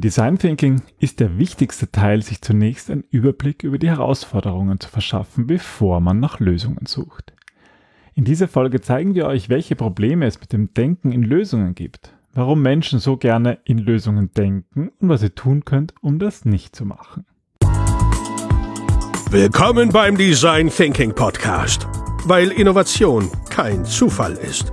Design Thinking ist der wichtigste Teil, sich zunächst einen Überblick über die Herausforderungen zu verschaffen, bevor man nach Lösungen sucht. In dieser Folge zeigen wir euch, welche Probleme es mit dem Denken in Lösungen gibt, warum Menschen so gerne in Lösungen denken und was ihr tun könnt, um das nicht zu machen. Willkommen beim Design Thinking Podcast, weil Innovation kein Zufall ist.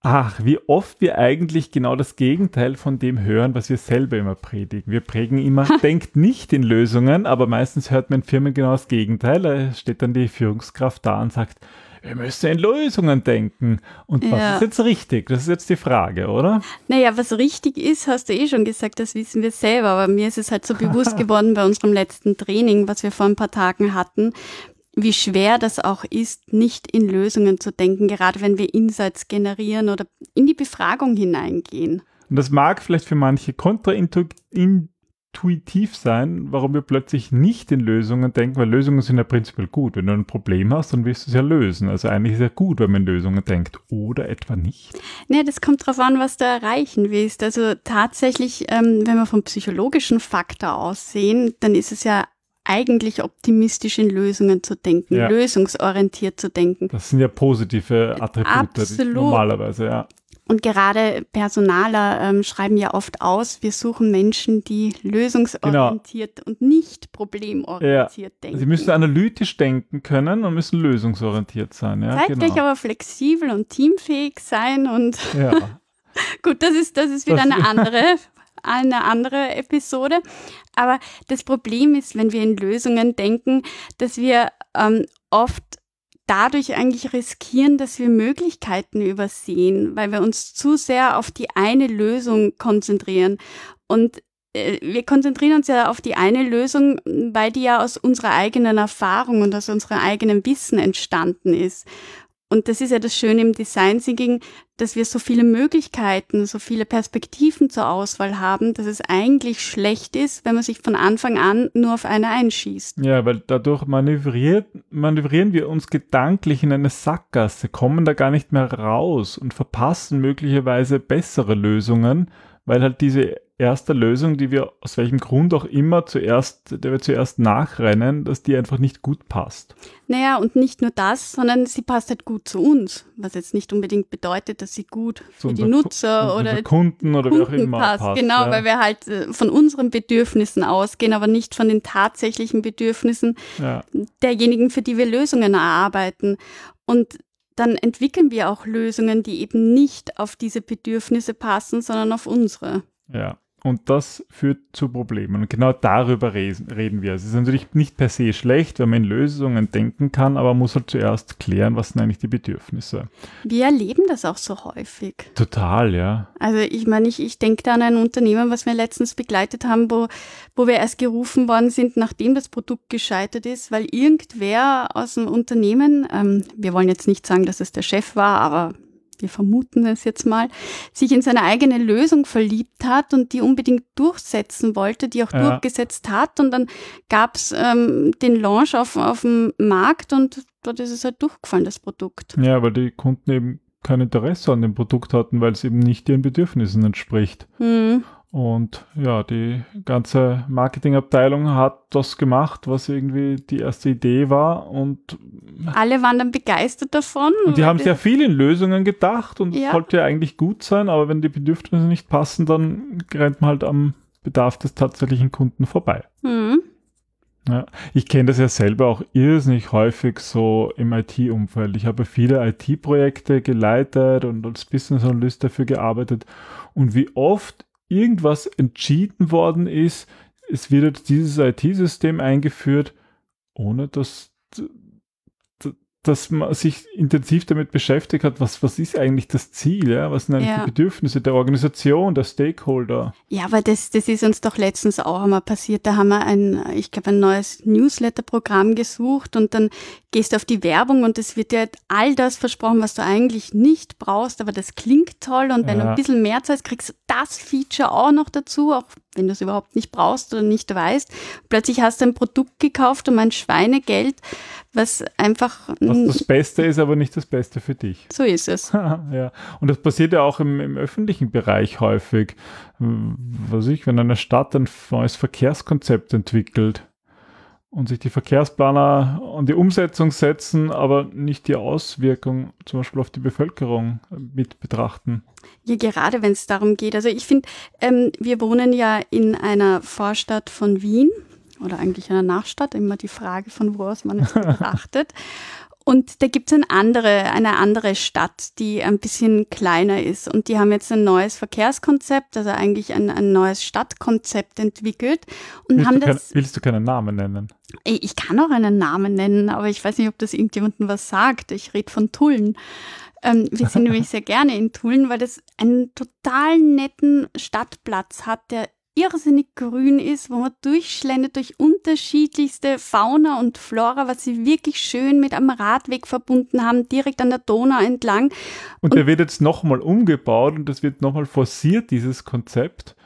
Ach, wie oft wir eigentlich genau das Gegenteil von dem hören, was wir selber immer predigen. Wir prägen immer, denkt nicht in Lösungen, aber meistens hört man in Firmen genau das Gegenteil. Da steht dann die Führungskraft da und sagt, wir müssen in Lösungen denken. Und was ja. ist jetzt richtig? Das ist jetzt die Frage, oder? Naja, was richtig ist, hast du eh schon gesagt, das wissen wir selber. Aber mir ist es halt so bewusst geworden bei unserem letzten Training, was wir vor ein paar Tagen hatten, wie schwer das auch ist, nicht in Lösungen zu denken, gerade wenn wir Insights generieren oder in die Befragung hineingehen. Und das mag vielleicht für manche kontraintuitiv sein, warum wir plötzlich nicht in Lösungen denken, weil Lösungen sind ja prinzipiell gut. Wenn du ein Problem hast, dann willst du es ja lösen. Also eigentlich ist es ja gut, wenn man in Lösungen denkt. Oder etwa nicht? Nee, das kommt darauf an, was du erreichen willst. Also tatsächlich, ähm, wenn wir vom psychologischen Faktor aussehen, dann ist es ja eigentlich optimistisch in Lösungen zu denken, ja. lösungsorientiert zu denken. Das sind ja positive Attribute Absolut. normalerweise, ja. Und gerade Personaler ähm, schreiben ja oft aus, wir suchen Menschen, die lösungsorientiert genau. und nicht problemorientiert ja. denken. Sie müssen analytisch denken können und müssen lösungsorientiert sein. Ja, Zeitgleich genau. aber flexibel und teamfähig sein und ja. gut, das ist, das ist wieder das eine andere eine andere Episode. Aber das Problem ist, wenn wir in Lösungen denken, dass wir ähm, oft dadurch eigentlich riskieren, dass wir Möglichkeiten übersehen, weil wir uns zu sehr auf die eine Lösung konzentrieren. Und äh, wir konzentrieren uns ja auf die eine Lösung, weil die ja aus unserer eigenen Erfahrung und aus unserem eigenen Wissen entstanden ist. Und das ist ja das Schöne im Design Thinking, dass wir so viele Möglichkeiten, so viele Perspektiven zur Auswahl haben, dass es eigentlich schlecht ist, wenn man sich von Anfang an nur auf eine einschießt. Ja, weil dadurch manövriert, manövrieren wir uns gedanklich in eine Sackgasse, kommen da gar nicht mehr raus und verpassen möglicherweise bessere Lösungen, weil halt diese erste Lösung, die wir aus welchem Grund auch immer zuerst, der wir zuerst nachrennen, dass die einfach nicht gut passt. Naja, und nicht nur das, sondern sie passt halt gut zu uns, was jetzt nicht unbedingt bedeutet, dass sie gut für die Nutzer Ku oder Kunden oder Kunden wie auch immer passt. passt genau, ja. weil wir halt äh, von unseren Bedürfnissen ausgehen, aber nicht von den tatsächlichen Bedürfnissen ja. derjenigen, für die wir Lösungen erarbeiten. Und dann entwickeln wir auch Lösungen, die eben nicht auf diese Bedürfnisse passen, sondern auf unsere. Ja. Und das führt zu Problemen. Und genau darüber reden wir. Es ist natürlich nicht per se schlecht, wenn man in Lösungen denken kann, aber man muss halt zuerst klären, was sind eigentlich die Bedürfnisse. Wir erleben das auch so häufig. Total, ja. Also ich meine, ich, ich denke da an ein Unternehmen, was wir letztens begleitet haben, wo, wo wir erst gerufen worden sind, nachdem das Produkt gescheitert ist, weil irgendwer aus dem Unternehmen, ähm, wir wollen jetzt nicht sagen, dass es der Chef war, aber wir vermuten es jetzt mal, sich in seine eigene Lösung verliebt hat und die unbedingt durchsetzen wollte, die auch ja. durchgesetzt hat. Und dann gab es ähm, den Launch auf, auf dem Markt und dort ist es halt durchgefallen, das Produkt. Ja, weil die Kunden eben kein Interesse an dem Produkt hatten, weil es eben nicht ihren Bedürfnissen entspricht. Mhm. Und ja, die ganze Marketingabteilung hat das gemacht, was irgendwie die erste Idee war. Und alle waren dann begeistert davon. Und die haben sehr viel in Lösungen gedacht und es ja. sollte ja eigentlich gut sein, aber wenn die Bedürfnisse nicht passen, dann rennt man halt am Bedarf des tatsächlichen Kunden vorbei. Mhm. Ja, ich kenne das ja selber auch irrsinnig häufig so im IT-Umfeld. Ich habe viele IT-Projekte geleitet und als Business Analyst dafür gearbeitet. Und wie oft irgendwas entschieden worden ist, es wird dieses IT-System eingeführt, ohne dass dass man sich intensiv damit beschäftigt hat, was, was ist eigentlich das Ziel, ja? was sind eigentlich ja. die Bedürfnisse der Organisation, der Stakeholder. Ja, aber das, das ist uns doch letztens auch einmal passiert. Da haben wir ein, ich glaube, ein neues Newsletter-Programm gesucht und dann gehst du auf die Werbung und es wird dir all das versprochen, was du eigentlich nicht brauchst, aber das klingt toll und wenn ja. du ein bisschen mehr zahlst, kriegst du das Feature auch noch dazu, auch wenn du es überhaupt nicht brauchst oder nicht weißt. Plötzlich hast du ein Produkt gekauft um ein Schweinegeld, was einfach. Was das Beste ist, aber nicht das Beste für dich. So ist es. ja. Und das passiert ja auch im, im öffentlichen Bereich häufig. Was ich, wenn eine Stadt ein neues Verkehrskonzept entwickelt, und sich die Verkehrsplaner an die Umsetzung setzen, aber nicht die Auswirkung zum Beispiel auf die Bevölkerung mit betrachten. Ja, gerade wenn es darum geht. Also ich finde, ähm, wir wohnen ja in einer Vorstadt von Wien oder eigentlich einer Nachstadt, immer die Frage, von wo aus man es betrachtet. Und da gibt es eine andere, eine andere Stadt, die ein bisschen kleiner ist. Und die haben jetzt ein neues Verkehrskonzept, also eigentlich ein, ein neues Stadtkonzept entwickelt. Und willst, haben du das, kein, willst du keinen Namen nennen? Ich kann auch einen Namen nennen, aber ich weiß nicht, ob das irgendjemandem was sagt. Ich rede von Tullen. Ähm, wir sind nämlich sehr gerne in Tulln, weil das einen total netten Stadtplatz hat, der irrsinnig grün ist, wo man durchschlendert durch unterschiedlichste Fauna und Flora, was sie wirklich schön mit einem Radweg verbunden haben, direkt an der Donau entlang. Und, und der wird jetzt nochmal umgebaut und das wird nochmal forciert, dieses Konzept.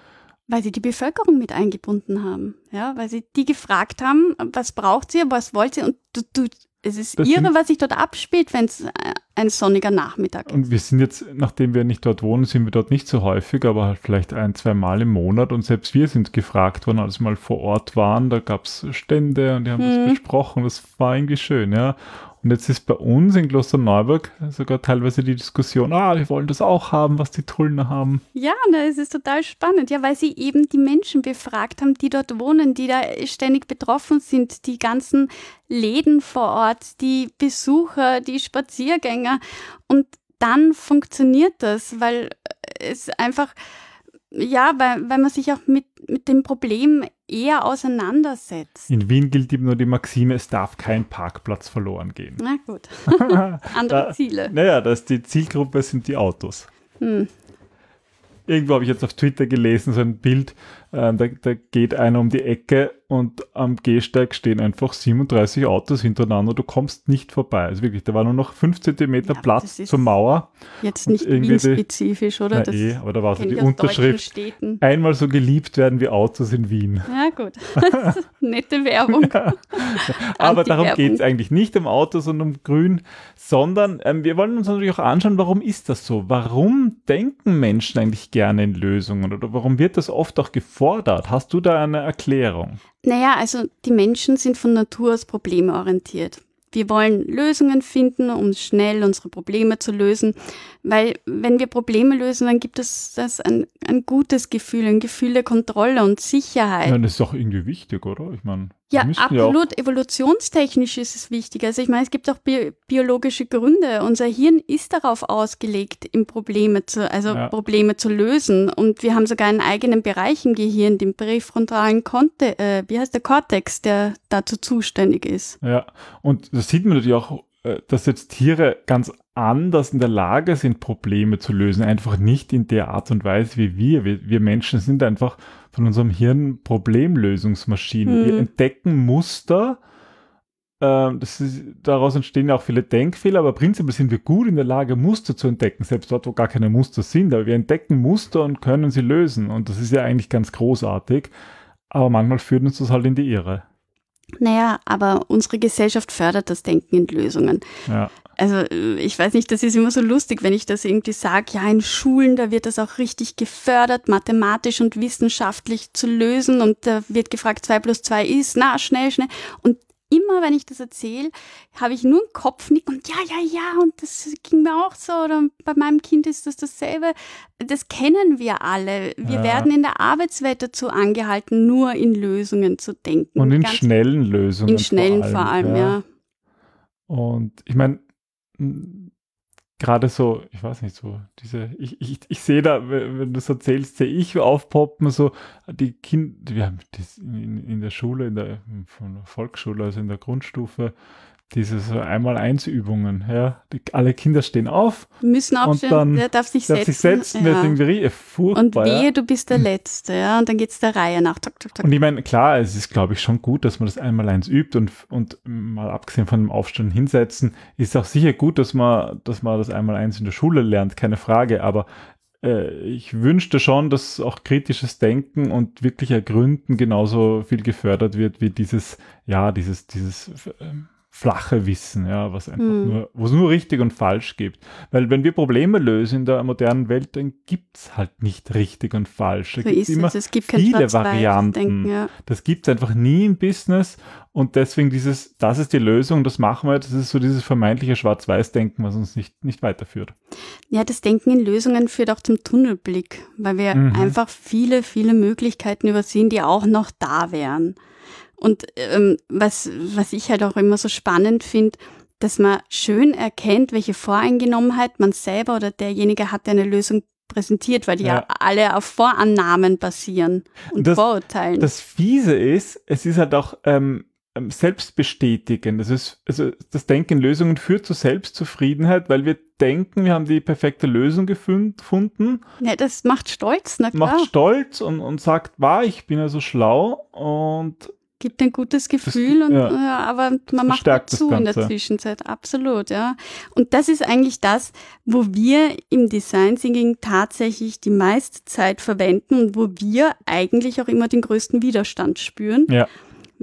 Weil sie die Bevölkerung mit eingebunden haben, ja, weil sie die gefragt haben, was braucht ihr, was wollt ihr und du, du es ist das irre, was sich dort abspielt, wenn es äh, ein sonniger Nachmittag ist. Und wir sind jetzt, nachdem wir nicht dort wohnen, sind wir dort nicht so häufig, aber halt vielleicht ein, zwei Mal im Monat. Und selbst wir sind gefragt worden, als wir mal vor Ort waren. Da gab es Stände und die haben hm. das besprochen. Das war irgendwie schön, ja. Und jetzt ist bei uns in Klosterneuburg sogar teilweise die Diskussion, ah, wir wollen das auch haben, was die Tullner haben. Ja, das ist total spannend, ja, weil sie eben die Menschen befragt haben, die dort wohnen, die da ständig betroffen sind, die ganzen Läden vor Ort, die Besucher, die Spaziergänger. Und dann funktioniert das, weil es einfach ja, weil, weil man sich auch mit, mit dem Problem eher auseinandersetzt. In Wien gilt eben nur die Maxime, es darf kein Parkplatz verloren gehen. Na gut. Andere da, Ziele. Naja, das, die Zielgruppe sind die Autos. Hm. Irgendwo habe ich jetzt auf Twitter gelesen, so ein Bild, äh, da, da geht einer um die Ecke und am Gehsteig stehen einfach 37 Autos hintereinander. Du kommst nicht vorbei. Also wirklich, da war nur noch 5 cm ja, Platz zur Mauer. Jetzt nicht Wien-spezifisch, oder? Na, eh, aber da war so die Unterschrift. Einmal so geliebt werden wie Autos in Wien. Ja, gut. Nette Werbung. aber darum geht es eigentlich nicht um Autos und um Grün, sondern ähm, wir wollen uns natürlich auch anschauen, warum ist das so? Warum denken Menschen eigentlich gerne in Lösungen oder warum wird das oft auch gefordert? Gefordert? Hast du da eine Erklärung? Naja, also die Menschen sind von Natur aus problemorientiert. Wir wollen Lösungen finden, um schnell unsere Probleme zu lösen, weil wenn wir Probleme lösen, dann gibt es das ein, ein gutes Gefühl, ein Gefühl der Kontrolle und Sicherheit. Ja, das ist doch irgendwie wichtig, oder? Ich meine, ja, absolut. Ja Evolutionstechnisch ist es wichtig. Also ich meine, es gibt auch bi biologische Gründe. Unser Hirn ist darauf ausgelegt, im Probleme zu, also ja. Probleme zu lösen. Und wir haben sogar einen eigenen Bereich im Gehirn, den präfrontalen Konte, äh, wie heißt der Cortex, der dazu zuständig ist. Ja, und das sieht man natürlich auch, äh, dass jetzt Tiere ganz anders in der Lage sind, Probleme zu lösen. Einfach nicht in der Art und Weise wie wir. Wir, wir Menschen sind einfach von unserem Hirn Problemlösungsmaschinen. Mhm. Wir entdecken Muster. Äh, das ist, daraus entstehen ja auch viele Denkfehler, aber prinzipiell sind wir gut in der Lage, Muster zu entdecken, selbst dort, wo gar keine Muster sind. Aber wir entdecken Muster und können sie lösen. Und das ist ja eigentlich ganz großartig. Aber manchmal führt uns das halt in die Irre. Naja, aber unsere Gesellschaft fördert das Denken in Lösungen. Ja. Also äh, ich weiß nicht, das ist immer so lustig, wenn ich das irgendwie sage, ja, in Schulen, da wird das auch richtig gefördert, mathematisch und wissenschaftlich zu lösen und da wird gefragt, zwei plus zwei ist, na, schnell, schnell. Und immer, wenn ich das erzähle, habe ich nur einen Kopfnick und ja, ja, ja, und das ging mir auch so oder bei meinem Kind ist das dasselbe. Das kennen wir alle. Wir ja. werden in der Arbeitswelt dazu angehalten, nur in Lösungen zu denken. Und in Ganz schnellen Lösungen. In schnellen vor allem, vor allem ja. ja. Und ich meine, gerade so, ich weiß nicht, so diese, ich, ich, ich sehe da, wenn du es erzählst, sehe ich aufpoppen, so die Kinder, wir haben das in, in der Schule, in der, von der Volksschule, also in der Grundstufe, diese so Einmal-Eins-Übungen, ja. Die, alle Kinder stehen auf. Müssen aufstehen, und dann der darf sich darf setzen. Sich setzen ja. irgendwie furchtbar, und wehe, ja. du bist der Letzte, ja. Und dann geht's der Reihe nach. Tuk, tuk, tuk. Und ich meine, klar, es ist, glaube ich, schon gut, dass man das Einmal-Eins übt und, und mal abgesehen von dem Aufstehen hinsetzen, ist auch sicher gut, dass man, dass man das Einmal-Eins in der Schule lernt, keine Frage. Aber äh, ich wünschte schon, dass auch kritisches Denken und wirklich Ergründen genauso viel gefördert wird wie dieses, ja, dieses, dieses ähm, flache Wissen, ja, was einfach hm. nur, wo es nur richtig und falsch gibt. Weil wenn wir Probleme lösen in der modernen Welt, dann gibt es halt nicht richtig und falsch. Da so gibt immer es. gibt viele Varianten. Denken, ja. Das gibt es einfach nie im Business und deswegen dieses, das ist die Lösung, das machen wir, das ist so dieses vermeintliche Schwarz-Weiß-Denken, was uns nicht, nicht weiterführt. Ja, das Denken in Lösungen führt auch zum Tunnelblick, weil wir mhm. einfach viele, viele Möglichkeiten übersehen, die auch noch da wären. Und ähm, was, was ich halt auch immer so spannend finde, dass man schön erkennt, welche Voreingenommenheit man selber oder derjenige hat, der eine Lösung präsentiert, weil die ja, ja alle auf Vorannahmen basieren und das, Vorurteilen. Das Fiese ist, es ist halt auch ähm, ähm selbstbestätigend. Das ist, also das Denken Lösungen führt zu Selbstzufriedenheit, weil wir denken, wir haben die perfekte Lösung gefunden. Ja, das macht stolz, na klar. Macht stolz und, und sagt, war, ich bin ja so schlau und gibt ein gutes Gefühl, und, ja, ja, aber man macht dazu in der Zwischenzeit, absolut, ja. Und das ist eigentlich das, wo wir im Design Thinking tatsächlich die meiste Zeit verwenden und wo wir eigentlich auch immer den größten Widerstand spüren. Ja.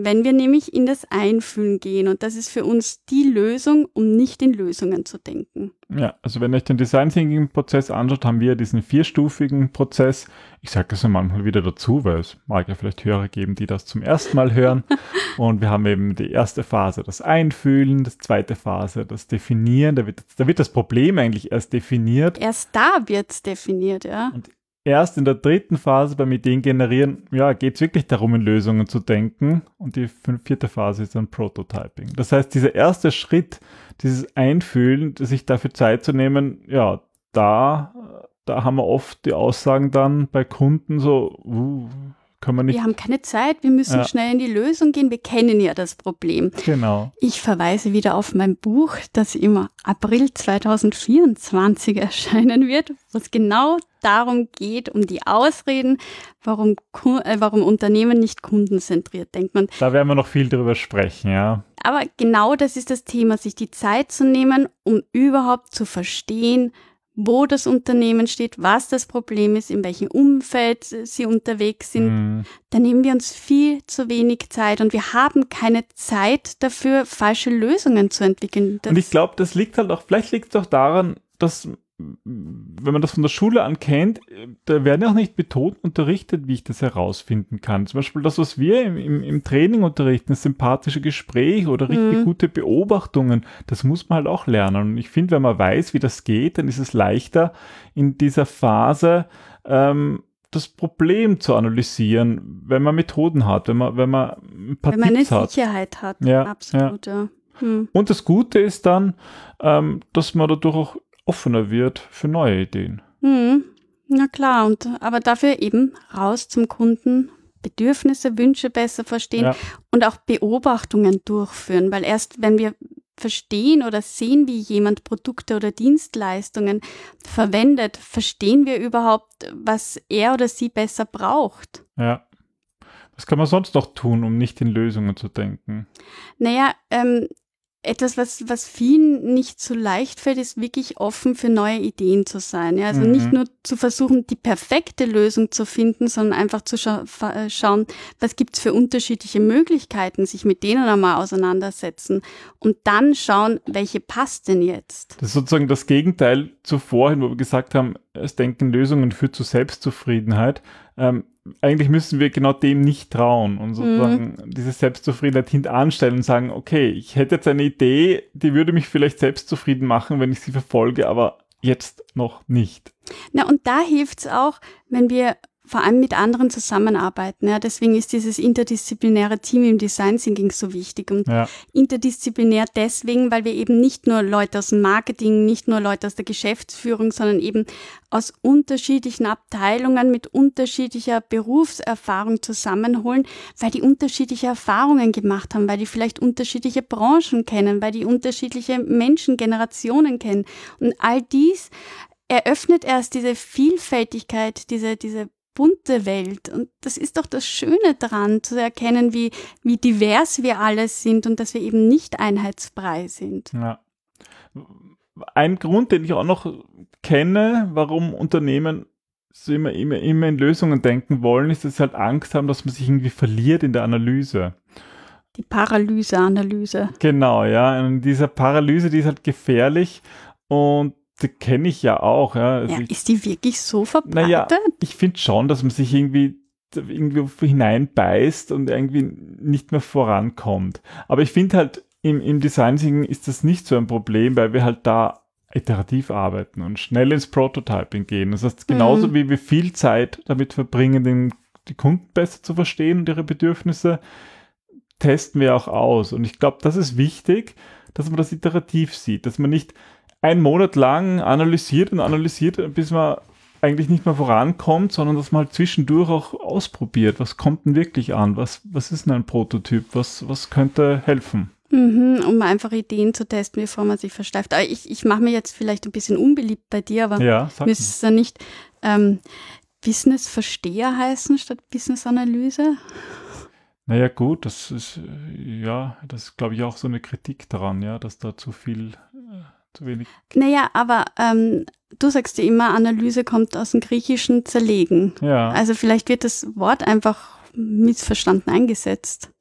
Wenn wir nämlich in das Einfühlen gehen und das ist für uns die Lösung, um nicht in Lösungen zu denken. Ja, also wenn ihr euch den Design Thinking Prozess anschaut, haben wir diesen vierstufigen Prozess. Ich sage das manchmal wieder dazu, weil es mag ja vielleicht Hörer geben, die das zum ersten Mal hören. und wir haben eben die erste Phase, das Einfühlen, das zweite Phase, das Definieren. Da wird, da wird das Problem eigentlich erst definiert. Erst da wird es definiert, ja. Und erst in der dritten Phase beim Ideen generieren, ja, geht es wirklich darum, in Lösungen zu denken. Und die vierte Phase ist dann Prototyping. Das heißt, dieser erste Schritt, dieses Einfühlen, sich dafür Zeit zu nehmen, ja, da, da haben wir oft die Aussagen dann bei Kunden so, uh, können wir nicht. Wir haben keine Zeit, wir müssen ja. schnell in die Lösung gehen, wir kennen ja das Problem. Genau. Ich verweise wieder auf mein Buch, das im April 2024 erscheinen wird, wo es genau darum geht, um die Ausreden, warum, äh, warum Unternehmen nicht kundenzentriert denken. Und da werden wir noch viel drüber sprechen, ja. Aber genau das ist das Thema, sich die Zeit zu nehmen, um überhaupt zu verstehen, wo das Unternehmen steht, was das Problem ist, in welchem Umfeld sie unterwegs sind, mhm. da nehmen wir uns viel zu wenig Zeit und wir haben keine Zeit dafür, falsche Lösungen zu entwickeln. Das und ich glaube, das liegt halt auch, vielleicht liegt es auch daran, dass wenn man das von der Schule an kennt, da werden ja auch nicht betont unterrichtet, wie ich das herausfinden kann. Zum Beispiel das, was wir im, im, im Training unterrichten, das sympathische Gespräch oder richtig mhm. gute Beobachtungen, das muss man halt auch lernen. Und ich finde, wenn man weiß, wie das geht, dann ist es leichter in dieser Phase ähm, das Problem zu analysieren, wenn man Methoden hat, wenn man, wenn man ein paar wenn man Tipps eine hat. Sicherheit hat, ja, absolut, ja. ja. Hm. Und das Gute ist dann, ähm, dass man dadurch auch offener wird für neue Ideen. Mhm. Na klar, und aber dafür eben raus zum Kunden, Bedürfnisse, Wünsche besser verstehen ja. und auch Beobachtungen durchführen, weil erst wenn wir verstehen oder sehen, wie jemand Produkte oder Dienstleistungen verwendet, verstehen wir überhaupt, was er oder sie besser braucht. Ja. Was kann man sonst noch tun, um nicht in Lösungen zu denken? Naja, ähm, etwas, was, was vielen nicht so leicht fällt, ist wirklich offen für neue Ideen zu sein. Ja? Also mhm. nicht nur zu versuchen, die perfekte Lösung zu finden, sondern einfach zu scha äh, schauen, was gibt's für unterschiedliche Möglichkeiten, sich mit denen einmal auseinandersetzen und dann schauen, welche passt denn jetzt. Das ist sozusagen das Gegenteil zu vorhin, wo wir gesagt haben, es denken Lösungen führt zu Selbstzufriedenheit. Ähm, eigentlich müssen wir genau dem nicht trauen und sozusagen mhm. diese Selbstzufriedenheit hintanstellen und sagen, okay, ich hätte jetzt eine Idee, die würde mich vielleicht selbstzufrieden machen, wenn ich sie verfolge, aber jetzt noch nicht. Na, und da hilft es auch, wenn wir vor allem mit anderen zusammenarbeiten. Ja, deswegen ist dieses interdisziplinäre Team im Design Thinking so wichtig. Und ja. interdisziplinär deswegen, weil wir eben nicht nur Leute aus dem Marketing, nicht nur Leute aus der Geschäftsführung, sondern eben aus unterschiedlichen Abteilungen mit unterschiedlicher Berufserfahrung zusammenholen, weil die unterschiedliche Erfahrungen gemacht haben, weil die vielleicht unterschiedliche Branchen kennen, weil die unterschiedliche Menschengenerationen kennen. Und all dies eröffnet erst diese Vielfältigkeit, diese, diese bunte Welt. Und das ist doch das Schöne daran, zu erkennen, wie, wie divers wir alles sind und dass wir eben nicht einheitsbrei sind. Ja. Ein Grund, den ich auch noch kenne, warum Unternehmen so immer, immer, immer in Lösungen denken wollen, ist, dass sie halt Angst haben, dass man sich irgendwie verliert in der Analyse. Die Paralyse-Analyse. Genau, ja. Und diese Paralyse, die ist halt gefährlich und kenne ich ja auch. Ja. Also ja ich, ist die wirklich so verbreitet? Naja, ich finde schon, dass man sich irgendwie irgendwie hineinbeißt und irgendwie nicht mehr vorankommt. Aber ich finde halt, im, im Design Thinking ist das nicht so ein Problem, weil wir halt da iterativ arbeiten und schnell ins Prototyping gehen. Das heißt, genauso mhm. wie wir viel Zeit damit verbringen, den, die Kunden besser zu verstehen und ihre Bedürfnisse, testen wir auch aus. Und ich glaube, das ist wichtig, dass man das iterativ sieht, dass man nicht einen Monat lang analysiert und analysiert, bis man eigentlich nicht mehr vorankommt, sondern dass man halt zwischendurch auch ausprobiert. Was kommt denn wirklich an? Was, was ist denn ein Prototyp? Was, was könnte helfen? Mhm, um einfach Ideen zu testen, bevor man sich versteift. Aber ich, ich mache mir jetzt vielleicht ein bisschen unbeliebt bei dir, aber ja, müsste es ja nicht ähm, Business-Versteher heißen statt Business-Analyse? Naja, gut, das ist ja, das ist, glaube ich, auch so eine Kritik daran, ja, dass da zu viel äh, zu wenig. Naja, aber ähm, du sagst ja immer, Analyse kommt aus dem griechischen Zerlegen. Ja. Also vielleicht wird das Wort einfach missverstanden eingesetzt.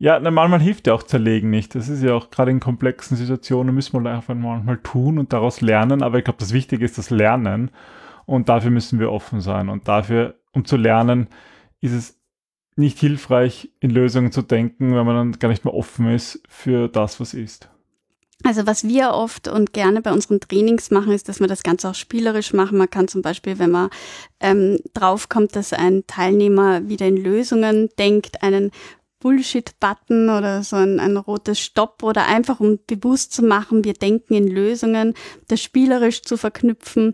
Ja, na, manchmal hilft ja auch Zerlegen nicht. Das ist ja auch gerade in komplexen Situationen, müssen wir einfach manchmal tun und daraus lernen. Aber ich glaube, das Wichtige ist das Lernen. Und dafür müssen wir offen sein. Und dafür, um zu lernen, ist es nicht hilfreich, in Lösungen zu denken, wenn man dann gar nicht mehr offen ist für das, was ist. Also was wir oft und gerne bei unseren Trainings machen, ist, dass wir das Ganze auch spielerisch machen. Man kann zum Beispiel, wenn man ähm, draufkommt, dass ein Teilnehmer wieder in Lösungen denkt, einen Bullshit-Button oder so ein, ein rotes Stopp oder einfach um bewusst zu machen, wir denken in Lösungen, das spielerisch zu verknüpfen,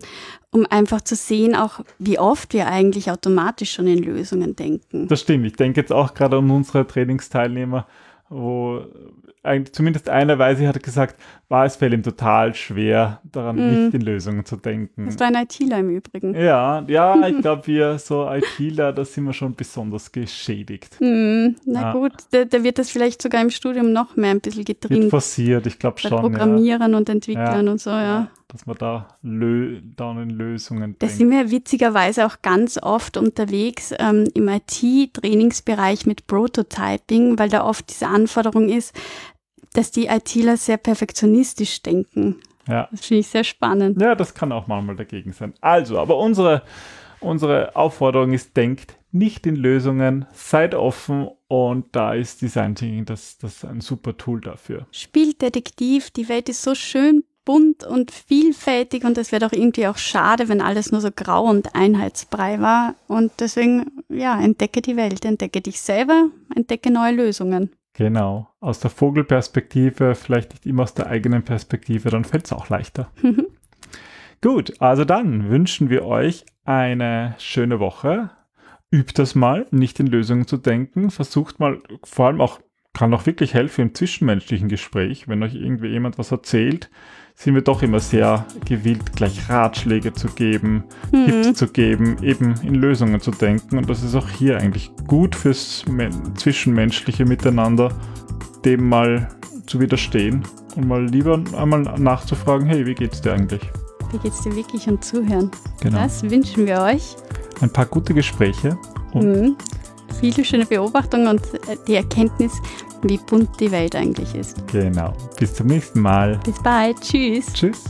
um einfach zu sehen, auch wie oft wir eigentlich automatisch schon in Lösungen denken. Das stimmt. Ich denke jetzt auch gerade an unsere Trainingsteilnehmer, wo zumindest einer Weise hat gesagt, war es fällt ihm total schwer, daran mm. nicht in Lösungen zu denken. Das war ein ITler im Übrigen. Ja, ja, ich glaube, wir so ITler, da sind wir schon besonders geschädigt. Mm, na ja. gut, da, da, wird das vielleicht sogar im Studium noch mehr ein bisschen getrimmt. Wird forciert, ich glaube schon. Programmieren ja. und Entwicklern ja. und so, ja. Dass man da lö dann in Lösungen Da sind wir witzigerweise auch ganz oft unterwegs ähm, im IT-Trainingsbereich mit Prototyping, weil da oft diese Anforderung ist, dass die ITler sehr perfektionistisch denken. Ja. Das finde ich sehr spannend. Ja, das kann auch manchmal dagegen sein. Also, aber unsere, unsere Aufforderung ist, denkt nicht in Lösungen, seid offen und da ist Design Thinking das, das ein super Tool dafür. Spielt Detektiv, die Welt ist so schön bunt und vielfältig und es wäre doch irgendwie auch schade, wenn alles nur so grau und einheitsbrei war. Und deswegen, ja, entdecke die Welt, entdecke dich selber, entdecke neue Lösungen. Genau. Aus der Vogelperspektive, vielleicht nicht immer aus der eigenen Perspektive, dann fällt es auch leichter. Gut, also dann wünschen wir euch eine schöne Woche. Übt das mal, nicht in Lösungen zu denken. Versucht mal, vor allem auch, kann auch wirklich helfen im zwischenmenschlichen Gespräch, wenn euch irgendwie jemand was erzählt, sind wir doch immer sehr gewillt, gleich Ratschläge zu geben, mhm. Tipps zu geben, eben in Lösungen zu denken. Und das ist auch hier eigentlich gut fürs zwischenmenschliche Miteinander, dem mal zu widerstehen und mal lieber einmal nachzufragen, hey, wie geht's dir eigentlich? Wie geht's dir wirklich und zuhören? Genau. Das wünschen wir euch. Ein paar gute Gespräche. Und mhm. Viele schöne Beobachtungen und äh, die Erkenntnis, wie bunt die Welt eigentlich ist. Genau. Bis zum nächsten Mal. Bis bald. Tschüss. Tschüss.